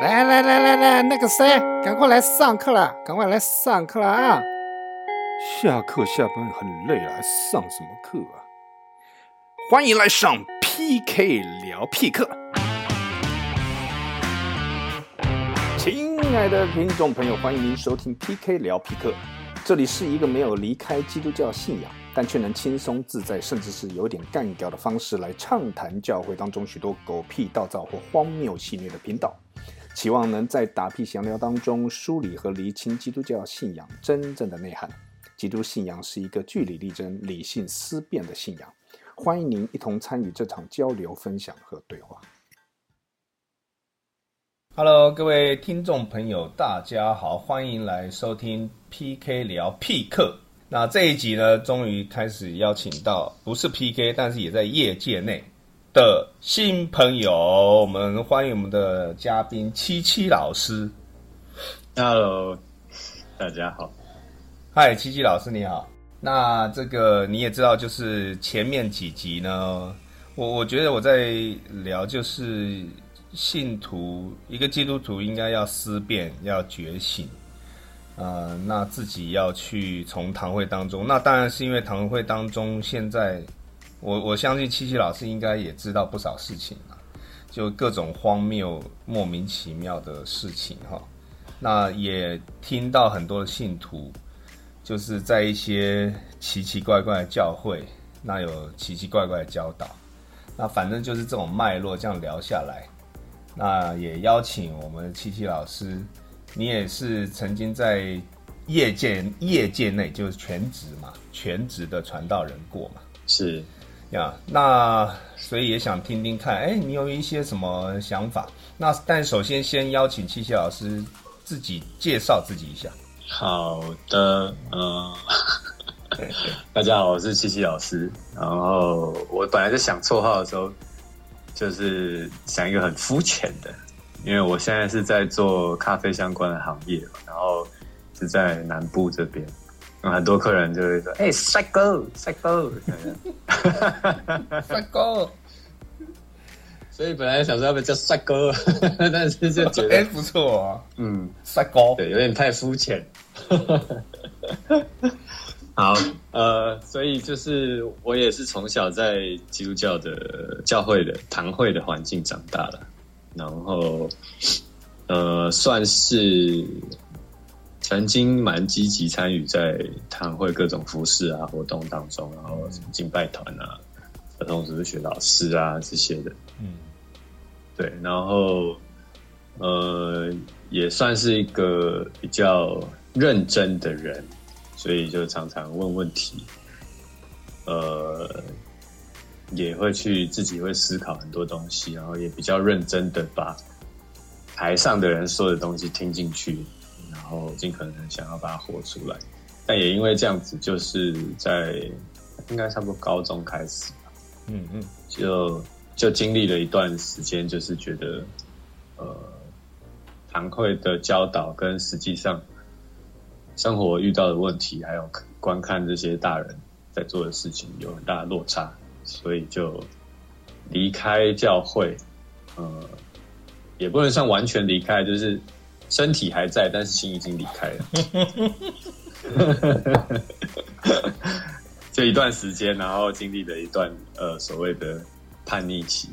来来来来来，那个谁，赶快来上课了，赶快来上课了啊！下课下班很累了，还上什么课啊？欢迎来上 PK 聊 P 课。亲爱的听众朋友，欢迎您收听 PK 聊 P 课。这里是一个没有离开基督教信仰，但却能轻松自在，甚至是有点干掉的方式来畅谈教会当中许多狗屁倒灶或荒谬戏谑的频道。期望能在打屁闲聊当中梳理和厘清基督教信仰真正的内涵。基督信仰是一个据理力争、理性思辨的信仰。欢迎您一同参与这场交流、分享和对话。Hello，各位听众朋友，大家好，欢迎来收听 PK 聊 P 课。那这一集呢，终于开始邀请到不是 PK，但是也在业界内的新朋友。我们欢迎我们的嘉宾七七老师。Hello，大家好。嗨，七七老师你好。那这个你也知道，就是前面几集呢，我我觉得我在聊就是信徒一个基督徒应该要思辨，要觉醒，呃，那自己要去从堂会当中，那当然是因为堂会当中现在，我我相信七七老师应该也知道不少事情啊，就各种荒谬、莫名其妙的事情哈。那也听到很多的信徒。就是在一些奇奇怪怪的教会，那有奇奇怪怪的教导，那反正就是这种脉络这样聊下来，那也邀请我们七七老师，你也是曾经在业界业界内就是全职嘛，全职的传道人过嘛，是呀，那所以也想听听看，哎，你有一些什么想法？那但首先先邀请七七老师自己介绍自己一下。好的，嗯，大家好，我是七七老师。然后我本来在想绰号的时候，就是想一个很肤浅的，因为我现在是在做咖啡相关的行业，然后是在南部这边，很多客人就会说：“哎、帅哥，帅哥，帅哥。”所以本来想说要不要叫帅哥，但是就觉得哎、不错啊，嗯，帅哥，对，有点太肤浅。好，呃，所以就是我也是从小在基督教的教会的堂会的环境长大了，然后呃，算是曾经蛮积极参与在堂会各种服饰啊活动当中，然后敬拜团啊、儿童主日学老师啊这些的，嗯，对，然后呃，也算是一个比较认真的人，所以就常常问问题，呃，也会去自己会思考很多东西，然后也比较认真的把台上的人说的东西听进去，然后尽可能想要把它活出来。但也因为这样子，就是在应该差不多高中开始吧，嗯嗯，就就经历了一段时间，就是觉得，呃，堂会的教导跟实际上生活遇到的问题，还有观看这些大人在做的事情有很大的落差，所以就离开教会，呃，也不能算完全离开，就是身体还在，但是心已经离开了。就一段时间，然后经历了一段呃所谓的叛逆期，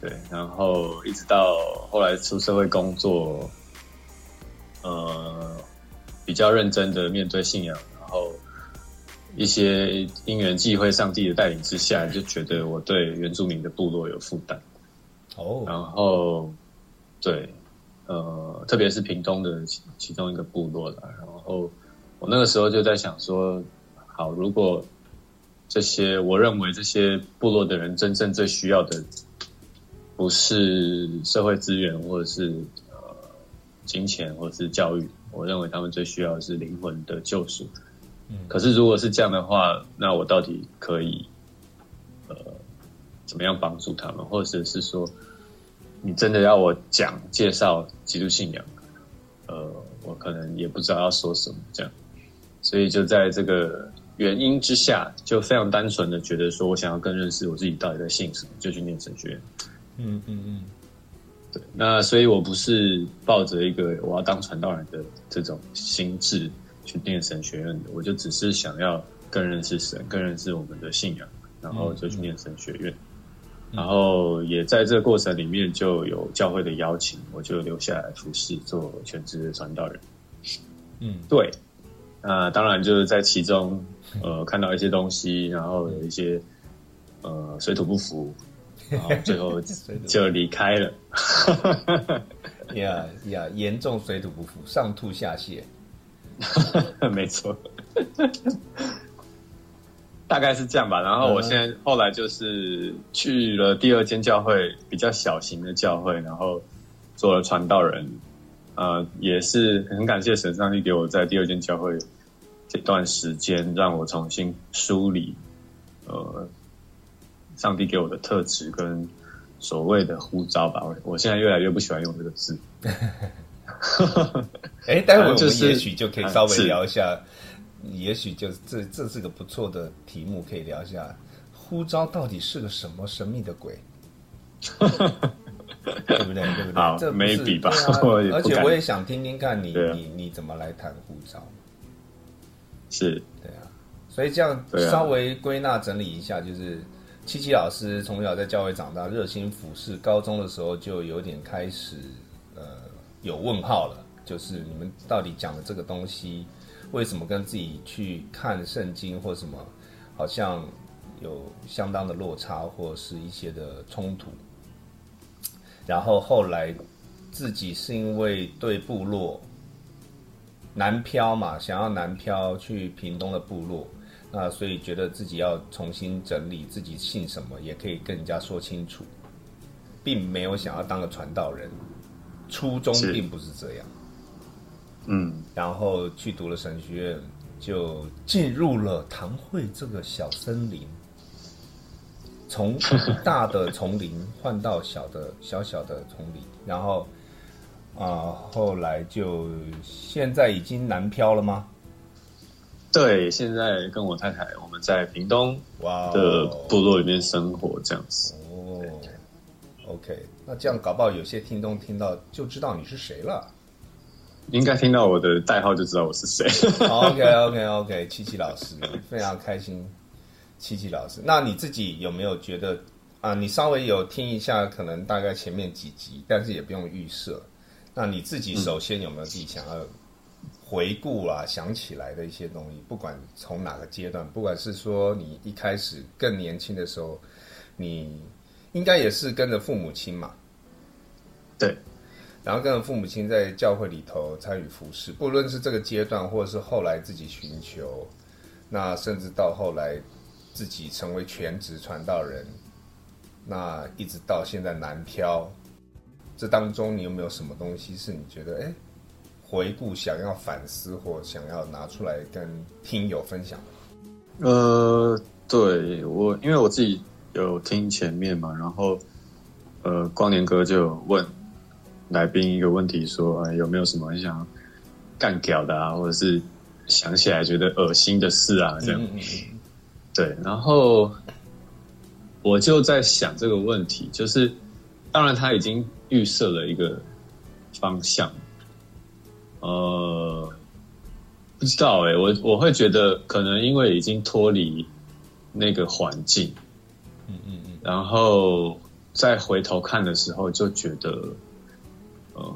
对，然后一直到后来出社会工作，呃，比较认真的面对信仰，然后一些因缘际会、上帝的带领之下，就觉得我对原住民的部落有负担，哦，然后对，呃，特别是屏东的其其中一个部落了，然后我那个时候就在想说。好，如果这些我认为这些部落的人真正最需要的，不是社会资源，或者是呃金钱，或者是教育，我认为他们最需要的是灵魂的救赎。嗯可是如果是这样的话，那我到底可以呃怎么样帮助他们，或者是说，你真的要我讲介绍基督信仰，呃，我可能也不知道要说什么这样，所以就在这个。原因之下，就非常单纯的觉得说，我想要更认识我自己到底在信什么，就去念神学院。嗯嗯嗯，对，那所以我不是抱着一个我要当传道人的这种心智去念神学院的，我就只是想要更认识神，更认识我们的信仰，然后就去念神学院。然后也在这个过程里面就有教会的邀请，我就留下来服侍，做全职的传道人。嗯，对，那当然就是在其中，呃，看到一些东西，然后有一些呃水土不服，然后最后 就离开了。呀呀，严重水土不服，上吐下泻。没错。大概是这样吧，然后我现在后来就是去了第二间教会，比较小型的教会，然后做了传道人，呃，也是很感谢神上帝给我在第二间教会这段时间，让我重新梳理，呃，上帝给我的特质跟所谓的呼召吧。我我现在越来越不喜欢用这个字。哎，待会 我们也许就可以稍微聊一下。也许就这这是个不错的题目，可以聊一下。呼召到底是个什么神秘的鬼？对不对？对不对？好，这没比吧？而且我也想听听看你你你怎么来谈呼召。是，对啊。所以这样稍微归纳整理一下，就是七七老师从小在教会长大，热心服侍，高中的时候就有点开始呃有问号了，就是你们到底讲的这个东西。为什么跟自己去看圣经或什么，好像有相当的落差，或是一些的冲突？然后后来自己是因为对部落南漂嘛，想要南漂去屏东的部落，那所以觉得自己要重新整理自己姓什么，也可以跟人家说清楚，并没有想要当个传道人，初衷并不是这样。嗯，然后去读了神学院，就进入了堂会这个小森林，从 大的丛林换到小的小小的丛林，然后啊，后来就现在已经南漂了吗？对，现在跟我太太我们在屏东哇的部落里面生活这样子。哦，OK，那这样搞不好有些听众听到就知道你是谁了。应该听到我的代号就知道我是谁。OK OK OK，七七老师非常开心。七七老师，那你自己有没有觉得啊？你稍微有听一下，可能大概前面几集，但是也不用预设。那你自己首先有没有自己想要回顾啊、想起来的一些东西？不管从哪个阶段，不管是说你一开始更年轻的时候，你应该也是跟着父母亲嘛？对。然后跟着父母亲在教会里头参与服侍，不论是这个阶段，或者是后来自己寻求，那甚至到后来自己成为全职传道人，那一直到现在南漂，这当中你有没有什么东西是你觉得哎，回顾想要反思或想要拿出来跟听友分享？呃，对我，因为我自己有听前面嘛，然后呃，光年哥就问。来宾一个问题说：“有没有什么很想干掉的啊，或者是想起来觉得恶心的事啊？”这样，对。然后我就在想这个问题，就是当然他已经预设了一个方向，呃，不知道哎，我我会觉得可能因为已经脱离那个环境，嗯嗯嗯，然后再回头看的时候，就觉得。嗯，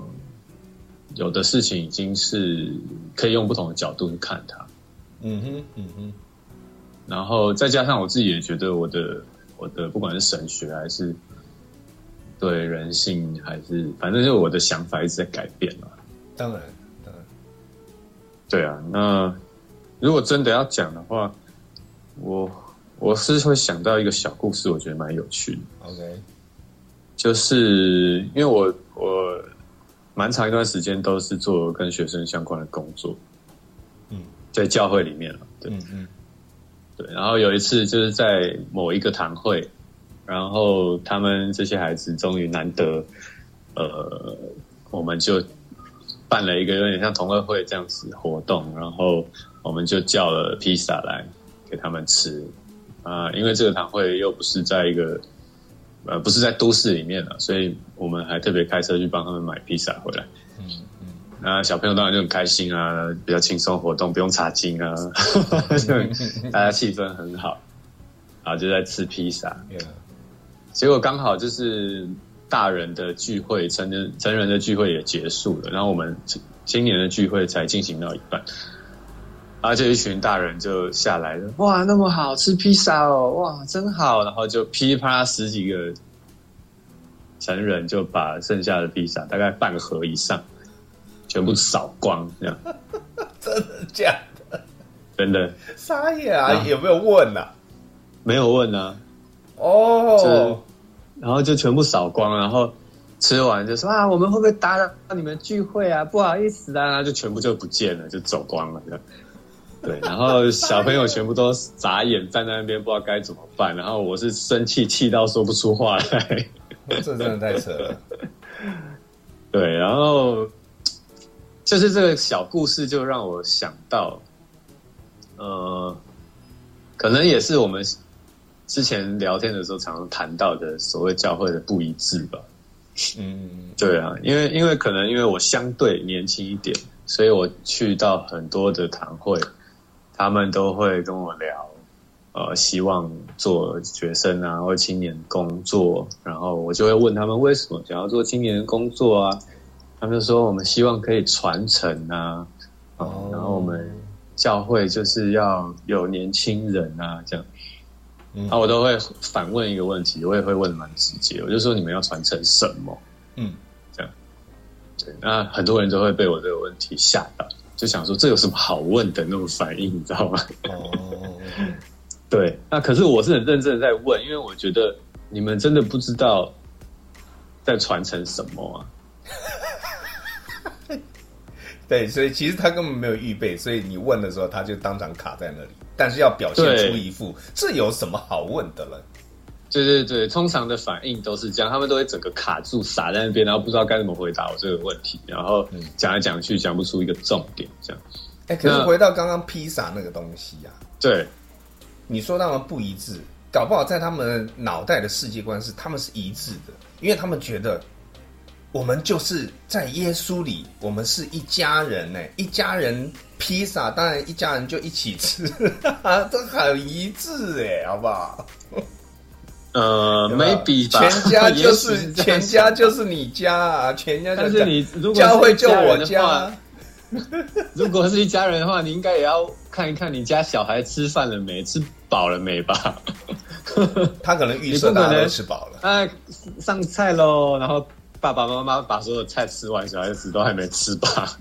有的事情已经是可以用不同的角度去看它。嗯哼，嗯哼。然后再加上我自己也觉得，我的我的不管是神学还是对人性，还是反正就我的想法一直在改变嘛。当然，当然。对啊，那如果真的要讲的话，我我是会想到一个小故事，我觉得蛮有趣的。OK，就是因为我我。蛮长一段时间都是做跟学生相关的工作，嗯，在教会里面了，对，嗯嗯，对。然后有一次就是在某一个堂会，然后他们这些孩子终于难得，呃，我们就办了一个有点像同乐会这样子活动，然后我们就叫了披萨来给他们吃，啊，因为这个堂会又不是在一个呃，不是在都市里面了，所以我们还特别开车去帮他们买披萨回来。嗯嗯，那小朋友当然就很开心啊，比较轻松活动，不用查经啊，大家气氛很好，然后就在吃披萨。结果刚好就是大人的聚会，成人成人的聚会也结束了，然后我们今年的聚会才进行到一半。然后就一群大人就下来了，哇，那么好吃披萨哦，哇，真好！然后就噼里啪啦十几个成人就把剩下的披萨，大概半盒以上，全部扫光，这样。真的假的？真的。撒野啊！有没有问呢？没有问啊。哦。然后就全部扫光，然后吃完就说啊，我们会不会打扰你们聚会啊？不好意思啊，然后就全部就不见了，就走光了。对，然后小朋友全部都眨眼站在那边，不知道该怎么办。然后我是生气，气到说不出话来。这真的太扯了。对，然后就是这个小故事，就让我想到，呃，可能也是我们之前聊天的时候常常谈到的所谓教会的不一致吧。嗯，对啊，因为因为可能因为我相对年轻一点，所以我去到很多的堂会。他们都会跟我聊，呃，希望做学生啊，或青年工作，然后我就会问他们为什么想要做青年工作啊？他们就说我们希望可以传承啊，哦，然后我们教会就是要有年轻人啊，这样，啊，我都会反问一个问题，我也会问蛮直接，我就说你们要传承什么？嗯，这样，对，那很多人都会被我这个问题吓到。就想说这有什么好问的那种反应，你知道吗？哦，对，那可是我是很认真的在问，因为我觉得你们真的不知道在传承什么啊。对，所以其实他根本没有预备，所以你问的时候他就当场卡在那里，但是要表现出一副这有什么好问的了。对对对，通常的反应都是这样，他们都会整个卡住，傻在那边，然后不知道该怎么回答我这个问题，然后讲来讲去讲不出一个重点，这样。哎，可是回到刚刚披萨那个东西啊，对，你说他们不一致，搞不好在他们脑袋的世界观是他们是一致的，因为他们觉得我们就是在耶稣里，我们是一家人呢，一家人披萨，当然一家人就一起吃，这很一致哎，好不好？呃，没比全家就是全家就是你家啊，全家就是你。如果教会就我家。如果是一家人的话，你应该也要看一看你家小孩吃饭了没，吃饱了没吧？他可能预设大家都吃饱了。哎，上菜喽！然后爸爸妈妈把所有菜吃完，小孩子都还没吃吧？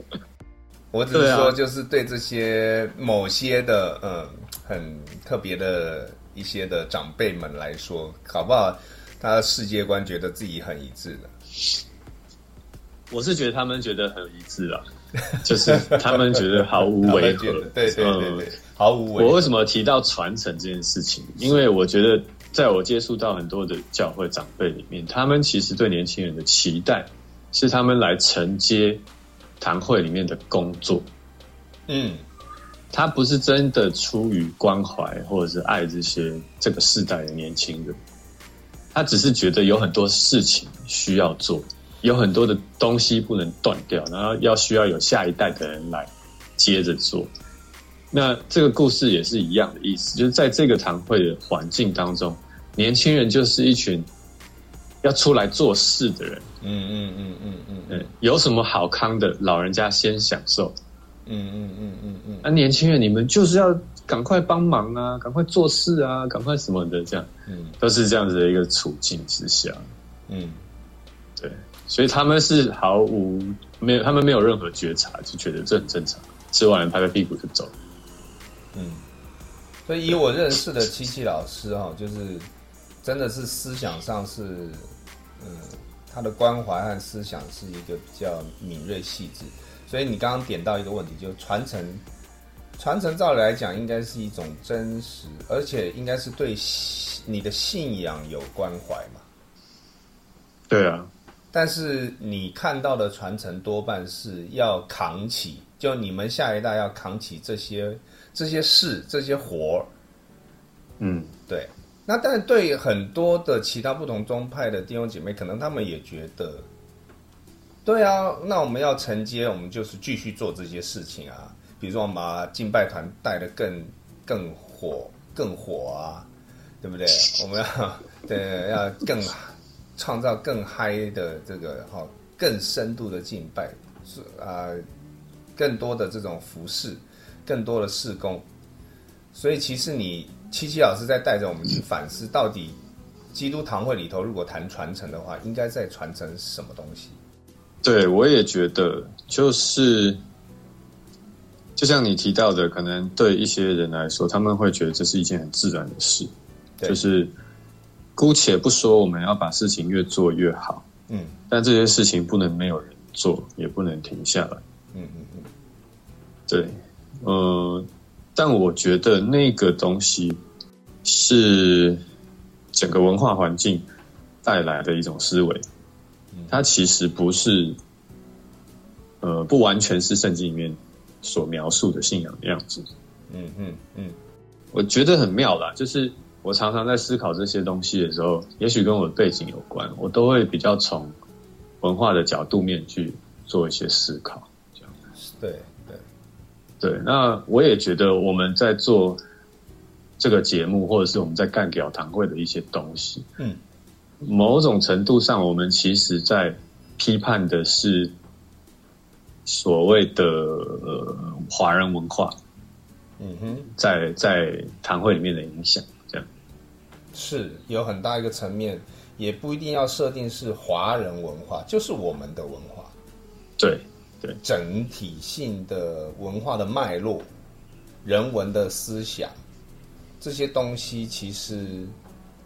我只是说，就是对这些某些的嗯很特别的。一些的长辈们来说，搞不好他的世界观觉得自己很一致的。我是觉得他们觉得很一致了，就是他们觉得毫无违和。对对对对，毫无违和。我为什么提到传承这件事情？因为我觉得，在我接触到很多的教会长辈里面，他们其实对年轻人的期待是他们来承接堂会里面的工作。嗯。他不是真的出于关怀或者是爱这些这个世代的年轻人，他只是觉得有很多事情需要做，有很多的东西不能断掉，然后要需要有下一代的人来接着做。那这个故事也是一样的意思，就是在这个堂会的环境当中，年轻人就是一群要出来做事的人。嗯嗯嗯嗯嗯，嗯，有什么好康的，老人家先享受。嗯嗯嗯嗯嗯，那年轻人你们就是要赶快帮忙啊，赶快做事啊，赶快什么的，这样，嗯，都是这样子的一个处境之下，嗯，对，所以他们是毫无没有，他们没有任何觉察，就觉得这很正常，吃完拍拍屁股就走。嗯，所以以我认识的七七老师哈，就是真的是思想上是，嗯，他的关怀和思想是一个比较敏锐细致。所以你刚刚点到一个问题，就是传承，传承照理来讲应该是一种真实，而且应该是对你的信仰有关怀嘛。对啊。但是你看到的传承多半是要扛起，就你们下一代要扛起这些这些事这些活儿。嗯，对。那但对很多的其他不同宗派的弟兄姐妹，可能他们也觉得，对啊，那我们要承接，我们就是继续做这些事情啊。比如说，我们把敬拜团带的更更火、更火啊，对不对？我们要 对要更创造更嗨的这个哈，更深度的敬拜是啊，更多的这种服饰，更多的事工。所以，其实你。七七老师在带着我们去反思，到底基督堂会里头，如果谈传承的话，应该在传承什么东西？对，我也觉得，就是就像你提到的，可能对一些人来说，他们会觉得这是一件很自然的事，就是姑且不说我们要把事情越做越好，嗯，但这些事情不能没有人做，也不能停下来，嗯嗯嗯，对，呃。但我觉得那个东西是整个文化环境带来的一种思维，它其实不是，呃，不完全是圣经里面所描述的信仰的样子。嗯嗯嗯，我觉得很妙啦，就是我常常在思考这些东西的时候，也许跟我的背景有关，我都会比较从文化的角度面去做一些思考，这样。对。对，那我也觉得我们在做这个节目，或者是我们在干表堂会的一些东西，嗯，某种程度上，我们其实在批判的是所谓的呃华人文化，嗯哼，在在堂会里面的影响，这样。是有很大一个层面，也不一定要设定是华人文化，就是我们的文化，对。整体性的文化的脉络、人文的思想，这些东西其实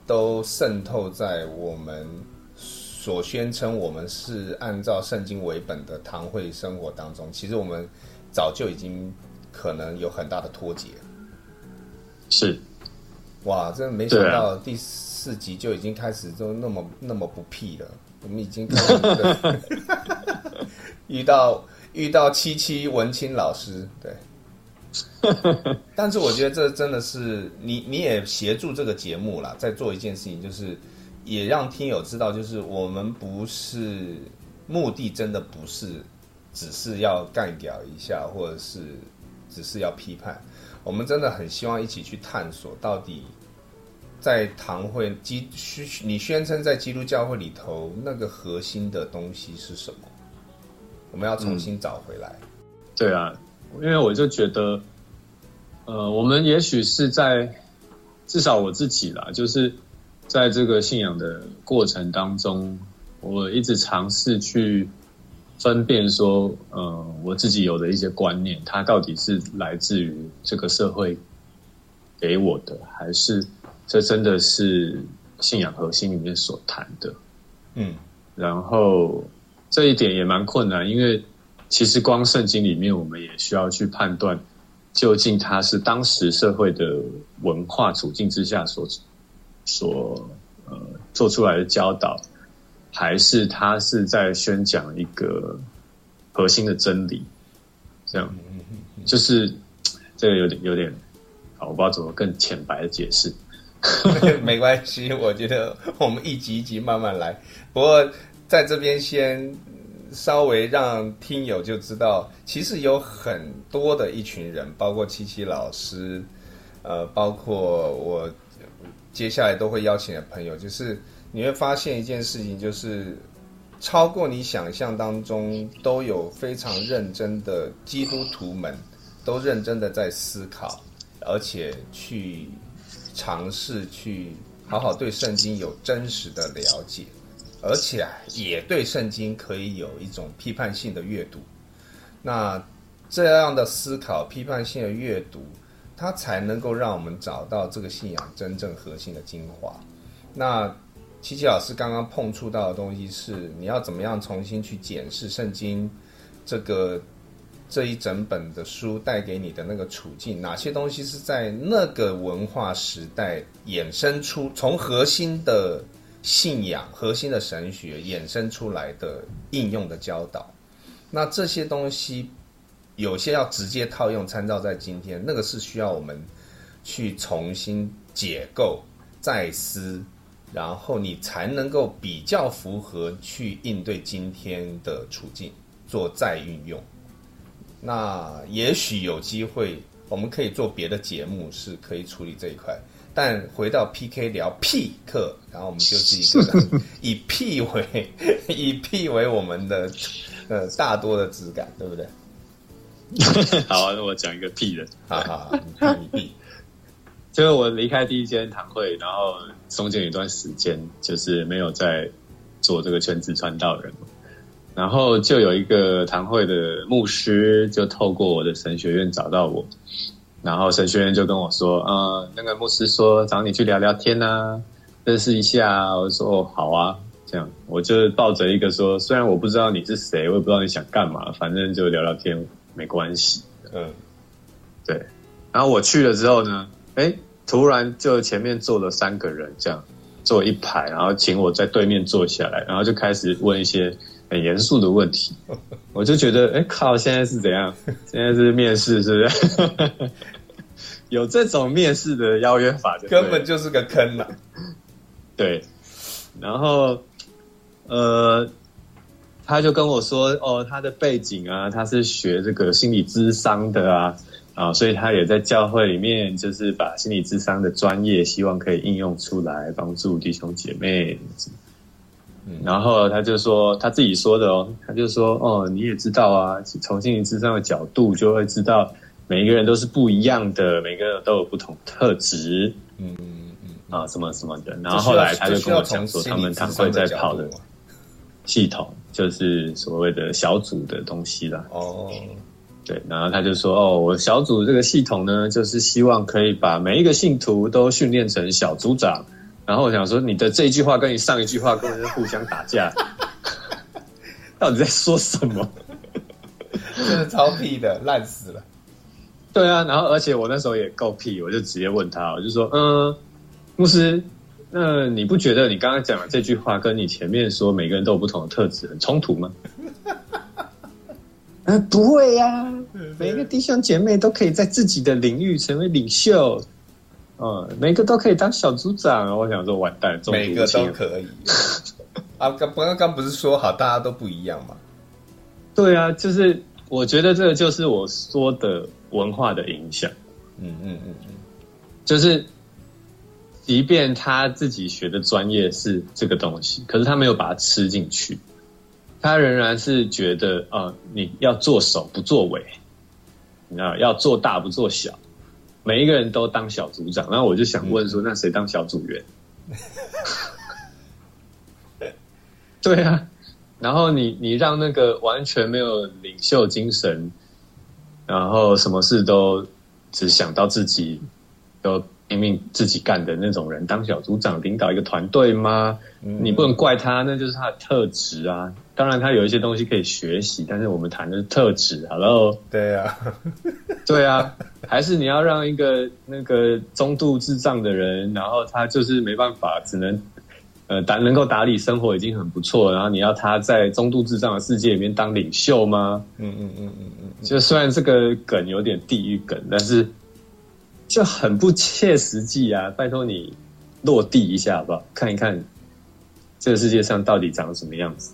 都渗透在我们所宣称我们是按照圣经为本的堂会生活当中。其实我们早就已经可能有很大的脱节。是，哇，真的没想到第四集就已经开始都那么那么不屁了。我们已经 遇到遇到七七文清老师，对，但是我觉得这真的是你你也协助这个节目啦，在做一件事情，就是也让听友知道，就是我们不是目的，真的不是只是要干掉一下，或者是只是要批判，我们真的很希望一起去探索到底。在堂会基宣你宣称在基督教会里头那个核心的东西是什么？我们要重新找回来。对啊，因为我就觉得，呃，我们也许是在至少我自己啦，就是在这个信仰的过程当中，我一直尝试去分辨说，呃，我自己有的一些观念，它到底是来自于这个社会给我的，还是？这真的是信仰核心里面所谈的，嗯，然后这一点也蛮困难，因为其实光圣经里面，我们也需要去判断，究竟它是当时社会的文化处境之下所所呃做出来的教导，还是他是在宣讲一个核心的真理，这样，就是这个有点有点，好，我不知道怎么更浅白的解释。没关系，我觉得我们一集一集慢慢来。不过在这边先稍微让听友就知道，其实有很多的一群人，包括七七老师，呃，包括我接下来都会邀请的朋友，就是你会发现一件事情，就是超过你想象当中，都有非常认真的基督徒们，都认真的在思考，而且去。尝试去好好对圣经有真实的了解，而且也对圣经可以有一种批判性的阅读。那这样的思考、批判性的阅读，它才能够让我们找到这个信仰真正核心的精华。那琪琪老师刚刚碰触到的东西是，你要怎么样重新去检视圣经这个。这一整本的书带给你的那个处境，哪些东西是在那个文化时代衍生出，从核心的信仰、核心的神学衍生出来的应用的教导？那这些东西有些要直接套用参照在今天，那个是需要我们去重新解构，再思，然后你才能够比较符合去应对今天的处境，做再运用。那也许有机会，我们可以做别的节目，是可以处理这一块。但回到 PK 聊 P 课，然后我们就是一个 以 P 为以 P 为我们的呃大多的质感，对不对？好，那我讲一个 P 的，哈哈，你屁，就是我离开第一间堂会，然后中间有一段时间就是没有在做这个全职传道人然后就有一个堂会的牧师就透过我的神学院找到我。然后神学院就跟我说：“呃，那个牧师说找你去聊聊天呐，认识一下。”我说：“哦，好啊。”这样我就抱着一个说：“虽然我不知道你是谁，我也不知道你想干嘛，反正就聊聊天没关系。”嗯，对。然后我去了之后呢，哎，突然就前面坐了三个人，这样坐一排，然后请我在对面坐下来，然后就开始问一些。很严肃的问题，我就觉得，哎靠，现在是怎样？现在是面试，是不是？有这种面试的邀约法，根本就是个坑呐。对，然后，呃，他就跟我说，哦，他的背景啊，他是学这个心理智商的啊，啊，所以他也在教会里面，就是把心理智商的专业，希望可以应用出来，帮助弟兄姐妹。然后他就说他自己说的哦，他就说哦，你也知道啊，从心理智商的角度就会知道，每一个人都是不一样的，每个人都有不同特质，嗯嗯嗯啊什么什么的。然后后来他就跟我讲说，他们他会在跑的系统，就是所谓的小组的东西啦。哦，对，然后他就说哦，我小组这个系统呢，就是希望可以把每一个信徒都训练成小组长。然后我想说，你的这一句话跟你上一句话根本是互相打架，到底在说什么？真的超屁的，烂死了。对啊，然后而且我那时候也够屁，我就直接问他，我就说，嗯，牧师，那你不觉得你刚刚讲的这句话跟你前面说每个人都有不同的特质很冲突吗？呃，不会呀，每个弟兄姐妹都可以在自己的领域成为领袖。嗯，每个都可以当小组长我想说，完蛋，每个都可以。啊，刚刚刚不是说好大家都不一样吗？对啊，就是我觉得这个就是我说的文化的影响。嗯嗯嗯嗯，就是即便他自己学的专业是这个东西，可是他没有把它吃进去，他仍然是觉得啊，你要做首不做尾，你知道，要做大不做小。每一个人都当小组长，然后我就想问说，那谁当小组员？对啊，然后你你让那个完全没有领袖精神，然后什么事都只想到自己，都拼命自己干的那种人当小组长，领导一个团队吗？你不能怪他，那就是他的特质啊。当然，他有一些东西可以学习，但是我们谈的是特质。Hello，对啊，对啊，还是你要让一个那个中度智障的人，然后他就是没办法，只能呃打能够打理生活已经很不错，然后你要他在中度智障的世界里面当领袖吗？嗯嗯嗯嗯嗯，就虽然这个梗有点地狱梗，但是就很不切实际啊！拜托你落地一下好不好？看一看这个世界上到底长什么样子。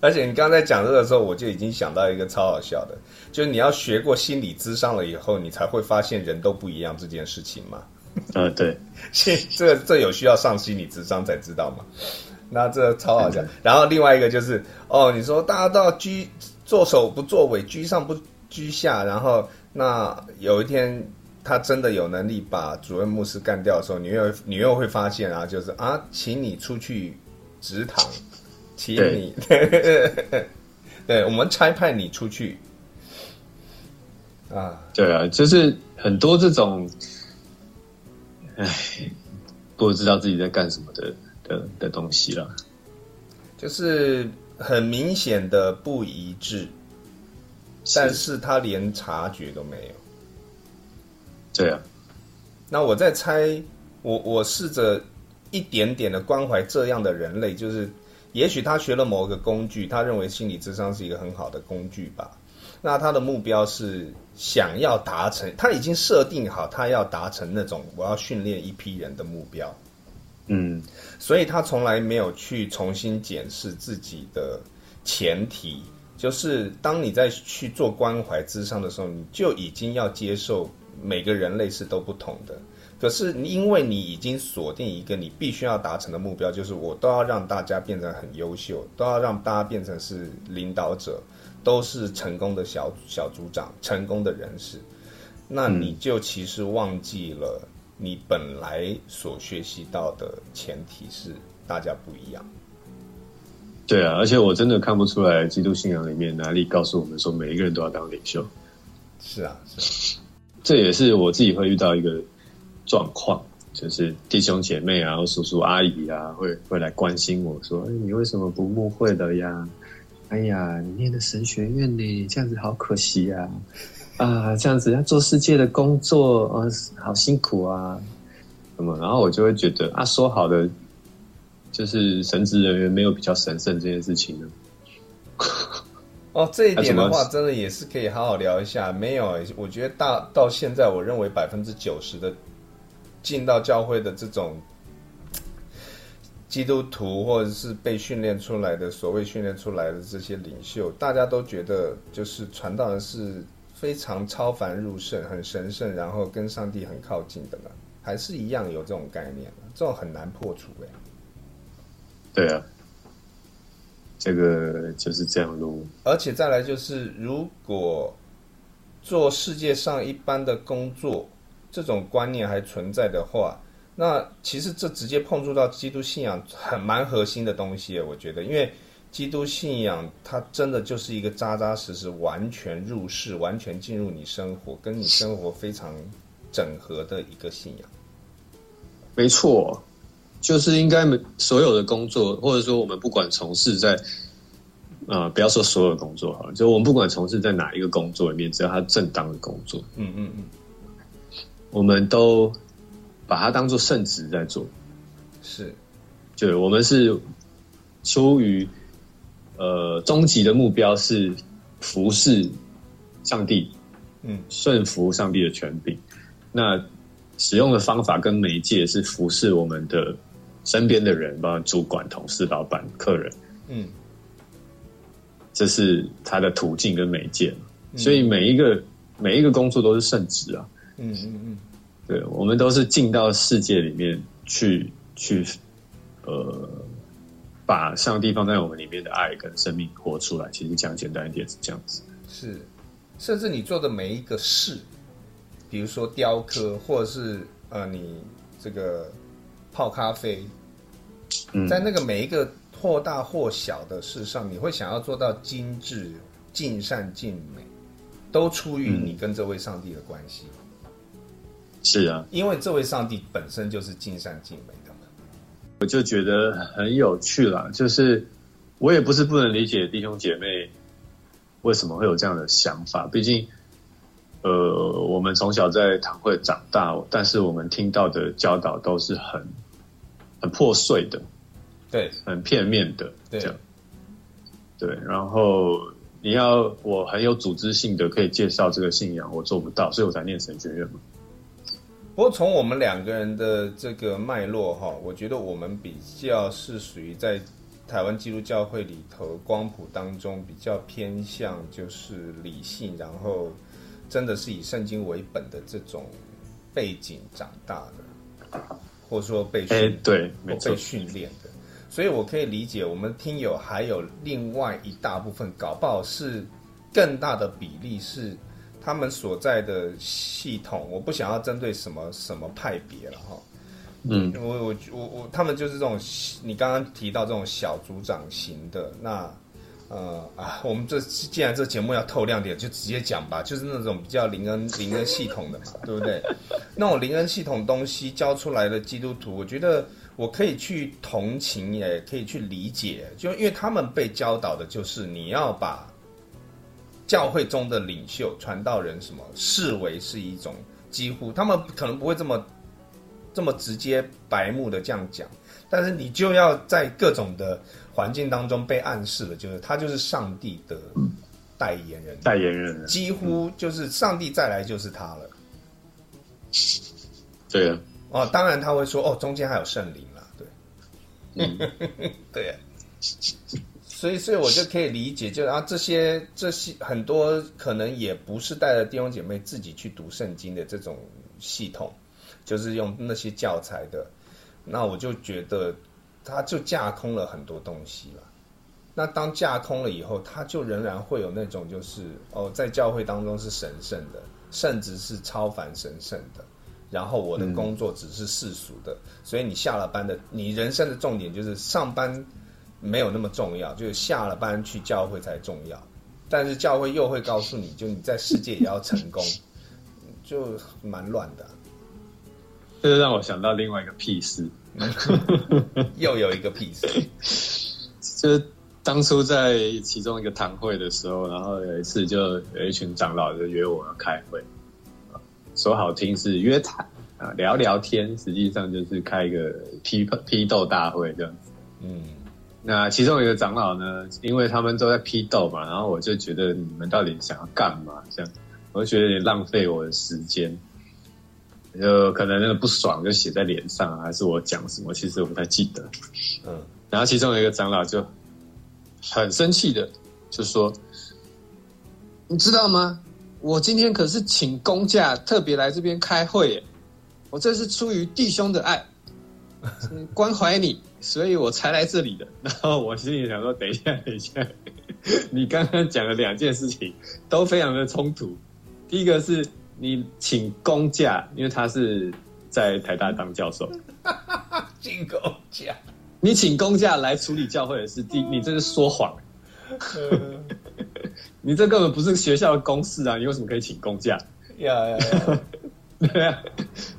而且你刚才讲这个时候，我就已经想到一个超好笑的，就是你要学过心理智商了以后，你才会发现人都不一样这件事情嘛。呃，对，这这有需要上心理智商才知道嘛。那这超好笑。然后另外一个就是，哦，你说大家都要居做首不作尾，居上不居下，然后那有一天他真的有能力把主任牧师干掉的时候，你又你又会发现啊，就是啊，请你出去直堂。请你，对，我们差派你出去啊！对啊，就是很多这种，唉，不知道自己在干什么的的的东西了，就是很明显的不一致，但是他连察觉都没有。对啊，那我在猜，我我试着一点点的关怀这样的人类，就是。也许他学了某个工具，他认为心理智商是一个很好的工具吧。那他的目标是想要达成，他已经设定好他要达成那种我要训练一批人的目标，嗯所以他从来没有去重新检视自己的前提，就是当你在去做关怀之上的时候，你就已经要接受每个人类是都不同的。可是你因为你已经锁定一个你必须要达成的目标，就是我都要让大家变成很优秀，都要让大家变成是领导者，都是成功的小小组长、成功的人士，那你就其实忘记了你本来所学习到的前提是大家不一样。对啊，而且我真的看不出来基督信仰里面哪里告诉我们说每一个人都要当领袖，是啊，是啊这也是我自己会遇到一个状况，就是弟兄姐妹啊、或叔叔阿姨啊，会会来关心我说：“哎，你为什么不牧会了呀？哎呀，你念的神学院呢，这样子好可惜呀、啊！这样子要做世界的工作，呃，好辛苦啊。”什么，然后我就会觉得啊，说好的就是神职人员没有比较神圣这件事情呢？哦，这一点的话，真的也是可以好好聊一下。没有欸，我觉得大到现在，我认为百分之九十的进到教会的这种基督徒，或者是被训练出来的所谓训练出来的这些领袖，大家都觉得就是传道人是非常超凡入圣、很神圣，然后跟上帝很靠近的呢，还是一样有这种概念，这种很难破除哎。对啊，这个就是这样路。而且再来就是，如果做世界上一般的工作，这种观念还存在的话，那其实这直接碰触到基督信仰很蛮核心的东西，我觉得，因为基督信仰它真的就是一个扎扎实实、完全入世、完全进入你生活，跟你生活非常整合的一个信仰。没错，就是应该所有的工作，或者说我们不管从事在，呃，不要说所有的工作好了，就我们不管从事在哪一个工作里面，只要它正当的工作，嗯嗯嗯，我们都把它当做圣职在做。是对，我们是出于呃终极的目标是服侍上帝，嗯，顺服上帝的权柄。那使用的方法跟媒介是服侍我们的身边的人，包括主管、同事、老板、客人，嗯这是他的途径跟媒介。所以每一个每一个工作都是圣职啊。嗯嗯嗯，对，我们都是进到世界里面去去，呃，把上帝放在我们里面的爱跟生命活出来。其实讲简单一点是这样子。是，甚至你做的每一个事，比如说雕刻，或者是呃你这个泡咖啡，嗯在那个每一个或大或小的事上，你会想要做到精致、尽善尽美，都出于你跟这位上帝的关系，是啊，因为这位上帝本身就是尽善尽美的嘛。我就觉得很有趣啦。就是我也不是不能理解弟兄姐妹为什么会有这样的想法，毕竟。呃，我们从小在堂会长大，但是我们听到的教导都是很很破碎的，对很片面的，对这样。对，然后你要我很有组织性的可以介绍这个信仰，我做不到，所以我才念神学院嘛。不过从我们两个人的这个脉络哈，我觉得我们比较是属于在台湾基督教会里头光谱当中比较偏向就是理性，然后真的是以圣经为本的这种背景长大的，或者说被训、哎，对，没错被，训练的。所以我可以理解，我们听友还有另外一大部分，搞不好是更大的比例是他们所在的系统。我不想要针对什么什么派别了哈。嗯，我我我我，他们就是这种你刚刚提到这种小组长型的那。呃啊，我们这既然这节目要透亮点，就直接讲吧，就是那种比较灵恩灵恩系统的嘛，对不对？那种灵恩系统东西教出来的基督徒，我觉得我可以去同情，也可以去理解，就因为他们被教导的就是你要把教会中的领袖、传道人什么视为是一种几乎，他们可能不会这么这么直接白目的这样讲，但是你就要在各种的环境当中被暗示了，就是他就是上帝的代言人，代言人。了，几乎就是上帝再来就是他了。对啊，哦，当然他会说哦，中间还有圣灵啦，对，嗯，对，所以所以我就可以理解，就啊这些这些很多可能也不是带着弟兄姐妹自己去读圣经的这种系统，就是用那些教材的，那我就觉得他就架空了很多东西了。那当架空了以后，他就仍然会有那种就是哦，在教会当中是神圣的，甚至是超凡神圣的。然后我的工作只是世俗的，所以你下了班的，你人生的重点就是上班没有那么重要，就是下了班去教会才重要。但是教会又会告诉你，就你在世界也要成功，就蛮乱的。这就让我想到另外一个屁事，又有一个屁事，就是当初在其中一个堂会的时候，然后有一次就有一群长老就约我要开会，啊说好听是约谈啊聊聊天，实际上就是开一个批批斗大会这样子。嗯，那其中有一个长老呢，因为他们都在批斗嘛，然后我就觉得你们到底想要干嘛？这样，我就觉得有点浪费我的时间，就可能那个不爽就写在脸上，还是我讲什么，其实我不太记得。嗯，然后其中有一个长老就很生气的就说：“你知道吗？我今天可是请公假特别来这边开会耶，我这是出于弟兄的爱，嗯 关怀你，所以我才来这里的。”然后我心里想说：“等一下，等一下，你刚刚讲的两件事情都非常的冲突。第一个是你请公假，因为他是在台大当教授。”进口价，你请公假来处理教会的事，第你这是说谎，你这根本不是学校的公事啊！你为什么可以请公假？呀呀呀，对啊。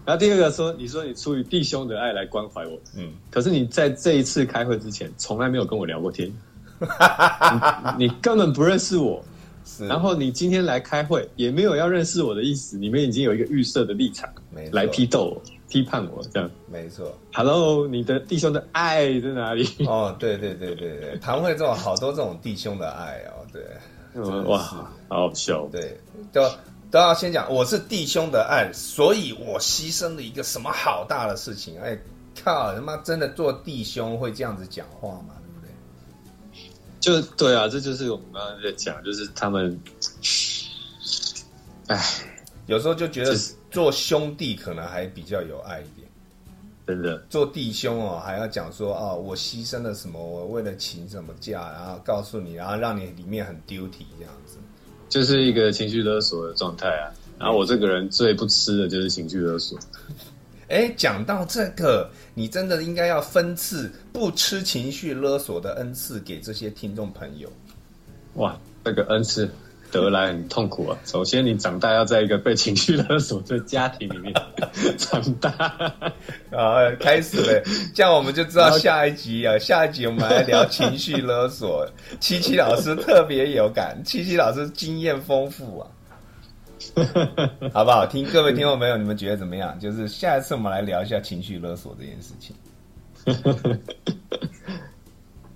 然后第二个说，你说你出于弟兄的爱来关怀我，嗯，可是你在这一次开会之前，从来没有跟我聊过天，你你根本不认识我。然后你今天来开会，也没有要认识我的意思，你们已经有一个预设的立场来批斗我、批判我，这样。没错。Hello，你的弟兄的爱在哪里？哦，对对对对对，堂会这种好多这种弟兄的爱哦，对，哇，好好笑。对，都都要先讲，我是弟兄的爱，所以我牺牲了一个什么好大的事情？哎，靠，他妈真的做弟兄会这样子讲话吗？对不对？就对啊，这就是我们刚刚在讲，就是他们，哎，有时候就觉得做兄弟可能还比较有爱一点，真的，做弟兄哦还要讲说哦，我牺牲了什么，我为了请什么假，然后告诉你，然后让你里面很 duty 这样子。就是一个情绪勒索的状态啊。然后我这个人最不吃的就是情绪勒索，哎，讲到这个，你真的应该要分次不吃情绪勒索的恩赐给这些听众朋友。哇，这个恩赐得来很痛苦啊。首先，你长大要在一个被情绪勒索的家庭里面 长大，啊，开始了，这样我们就知道下一集啊，下一集我们来聊情绪勒索。七七老师特别有感，七七老师经验丰富啊，好不好？听各位听众朋友，你们觉得怎么样？就是下一次我们来聊一下情绪勒索这件事情。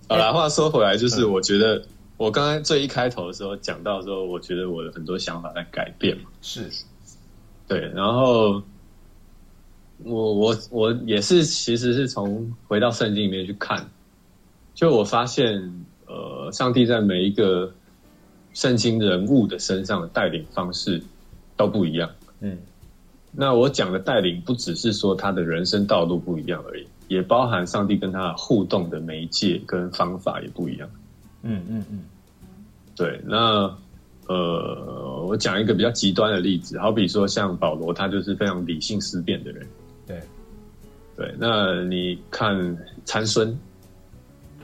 好啦，话说回来，就是我觉得我刚才最一开头的时候讲到说，我觉得我的很多想法在改变嘛。是，对，然后我我我也是，其实是从回到圣经里面去看，就我发现，呃，上帝在每一个圣经人物的身上的带领方式都不一样。嗯那我讲的带领，不只是说他的人生道路不一样而已，也包含上帝跟他互动的媒介跟方法也不一样。嗯嗯嗯，对，那呃，我讲一个比较极端的例子，好比说像保罗，他就是非常理性思辨的人。对，对，那你看参孙，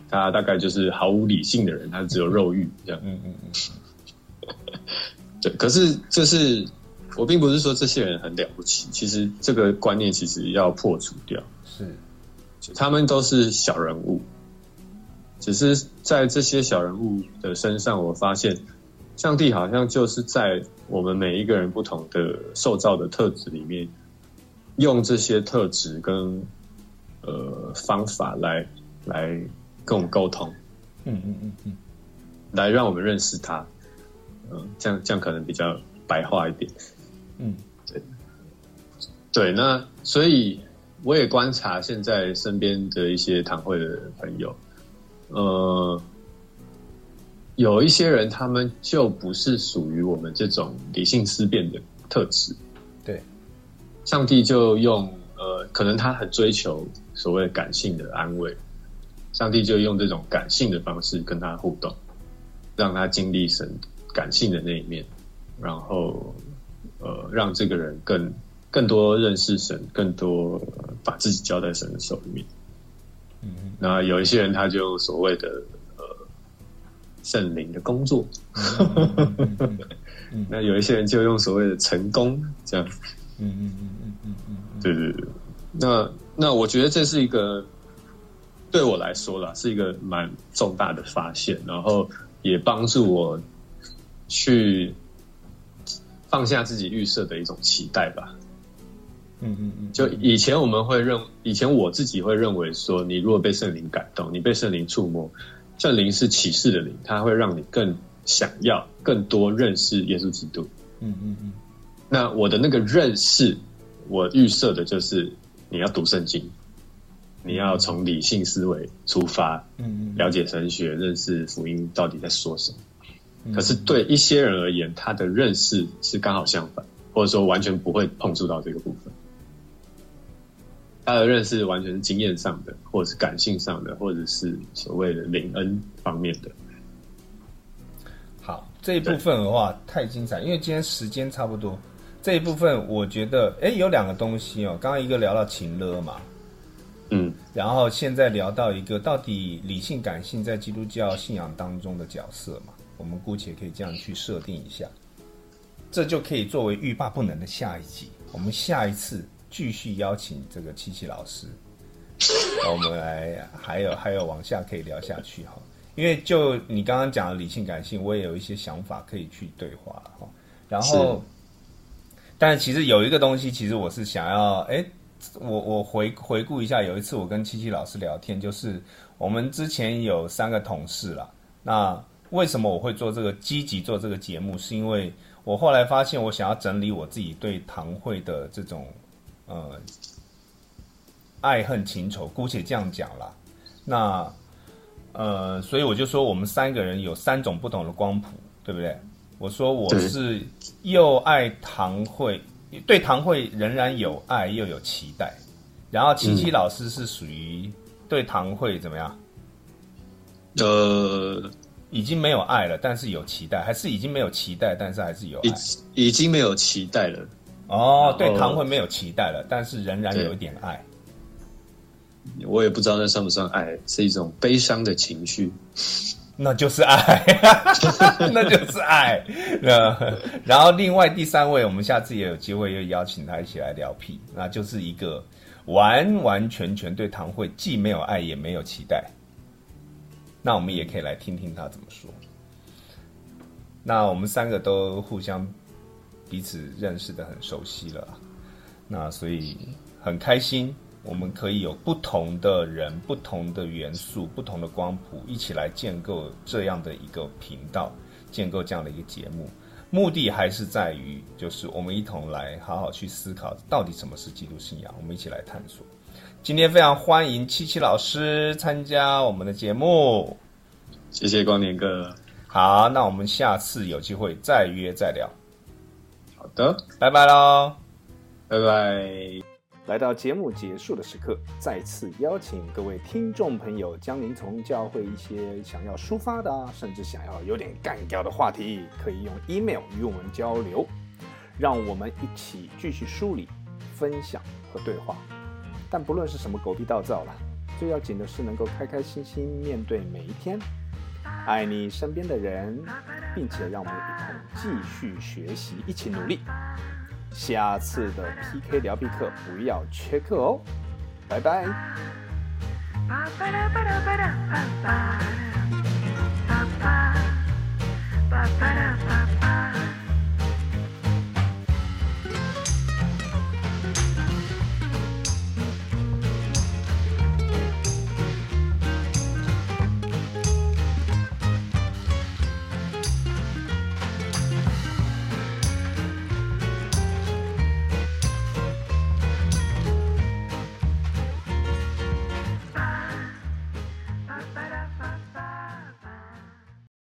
他大概就是毫无理性的人，他只有肉欲这样。嗯嗯嗯，对，可是就是我并不是说这些人很了不起，其实这个观念其实要破除掉，是，他们都是小人物，只是在这些小人物的身上，我发现上帝好像就是在我们每一个人不同的受造的特质里面，用这些特质跟呃方法来来跟我们沟通，嗯嗯嗯嗯，来让我们认识他。嗯，这样这样可能比较白话一点。嗯，对，对，那所以我也观察现在身边的一些堂会的朋友，呃，有一些人他们就不是属于我们这种理性思辨的特质。对，上帝就用呃，可能他很追求所谓感性的安慰，上帝就用这种感性的方式跟他互动，让他经历神感性的那一面，然后呃，让这个人更更多认识神，更多、呃把自己交在神的手里面。嗯。那有一些人他就所谓的呃圣灵的工作，嗯 那有一些人就用所谓的成功这样。嗯嗯嗯嗯嗯嗯。对对对，那那我觉得这是一个对我来说啦，是一个蛮重大的发现，然后也帮助我去放下自己预设的一种期待吧。嗯嗯嗯，就以前我们会认，以前我自己会认为说，你如果被圣灵感动，你被圣灵触摸，圣灵是启示的灵，它会让你更想要更多认识耶稣基督。嗯嗯嗯那我的那个认识，我预设的就是你要读圣经，你要从理性思维出发，嗯了解神学，认识福音到底在说什么。嗯，可是对一些人而言，他的认识是刚好相反，或者说完全不会碰触到这个部分。他的认识完全是经验上的，或者是感性上的，或者是所谓的灵恩方面的。好，这一部分的话太精彩，因为今天时间差不多。这一部分我觉得，哎，有两个东西哦。刚刚一个聊到情勒嘛，嗯，然后现在聊到一个到底理性感性在基督教信仰当中的角色嘛，我们姑且可以这样去设定一下，这就可以作为欲罢不能的下一集。我们下一次继续邀请这个七七老师，我们来还有还有往下可以聊下去哈。因为就你刚刚讲的理性感性，我也有一些想法可以去对话哈。然后，但是其实有一个东西，其实我是想要，哎，我我回回顾一下，有一次我跟七七老师聊天，就是我们之前有三个同事啦。那为什么我会做这个积极做这个节目？是因为我后来发现，我想要整理我自己对堂会的这种呃爱恨情仇，姑且这样讲啦。那呃，所以我就说我们三个人有三种不同的光谱，对不对？我说我是又爱唐慧，对唐慧仍然有爱又有期待，然后七七老师是属于对唐慧怎么样？呃，已经没有爱了，但是有期待，还是已经没有期待，但是还是有爱。已已经没有期待了。哦，对然后堂会没有期待了，但是仍然有一点爱。我也不知道那算不算爱，是一种悲伤的情绪。那就是爱，那就是爱。呃，然后另外第三位，我们下次也有机会又邀请他一起来聊屁，那就是一个完完全全对唐慧既没有爱也没有期待。那我们也可以来听听他怎么说。那我们三个都互相彼此认识的很熟悉了，那所以很开心。我们可以有不同的人、不同的元素、不同的光谱，一起来建构这样的一个频道，建构这样的一个节目。目的还是在于，就是我们一同来好好去思考，到底什么是基督信仰，我们一起来探索。今天非常欢迎七七老师参加我们的节目。谢谢光年哥。好，那我们下次有机会再约再聊。好的，拜拜喽。拜拜。来到节目结束的时刻，再次邀请各位听众朋友，将您从教会一些想要抒发的，甚至想要有点干掉的话题，可以用 email 与我们交流，让我们一起继续梳理、分享和对话。但不论是什么狗屁倒灶了，最要紧的是能够开开心心面对每一天，爱你身边的人并且让我们一同继续学习一起努力。下次的 pk 聊必课不要缺课哦。拜拜。